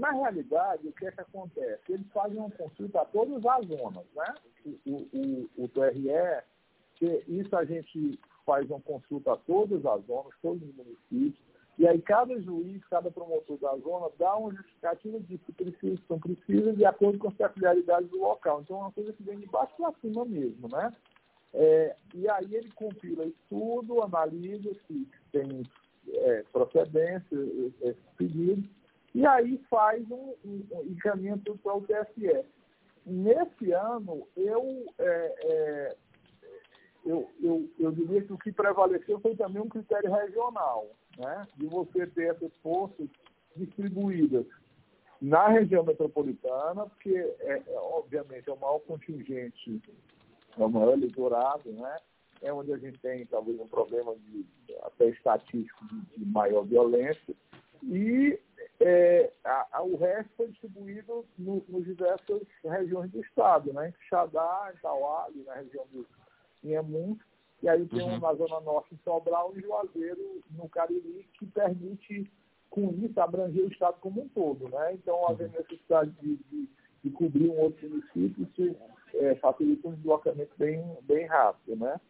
Na realidade, o que é que acontece? Eles fazem uma consulta a todas as zonas, né? O, o, o, TRE, que isso a gente faz uma consulta a todas as zonas, todos os municípios, e aí cada juiz, cada promotor da zona dá uma justificativa de se precisa, não precisa, de acordo com as peculiaridades do local. Então é uma coisa que vem de baixo para cima mesmo, né? É, e aí ele compila isso tudo, analisa se tem é, procedência, esse pedido, e aí faz um, um, um para o TSE. Nesse ano, eu, é, é, eu, eu, eu diria que o que prevaleceu foi também um critério regional, né? de você ter essas forças distribuídas na região metropolitana, porque, é, é, obviamente, é o maior contingente, é o maior eleitorado, né? é onde a gente tem talvez um problema de, até estatístico de, de maior violência, e é, a, a, o resto foi distribuído no, nos diversas regiões do estado, né? em Xadá, em Tauá, na região do Inhamuns, e aí tem uhum. um na Zona Norte, em Sobral, e Juazeiro, no Cariri, que permite, com isso, abranger o estado como um todo. Né? Então, uhum. havendo necessidade de, de, de, cobrir um outro município, isso é, facilita um deslocamento bem, bem rápido. Né?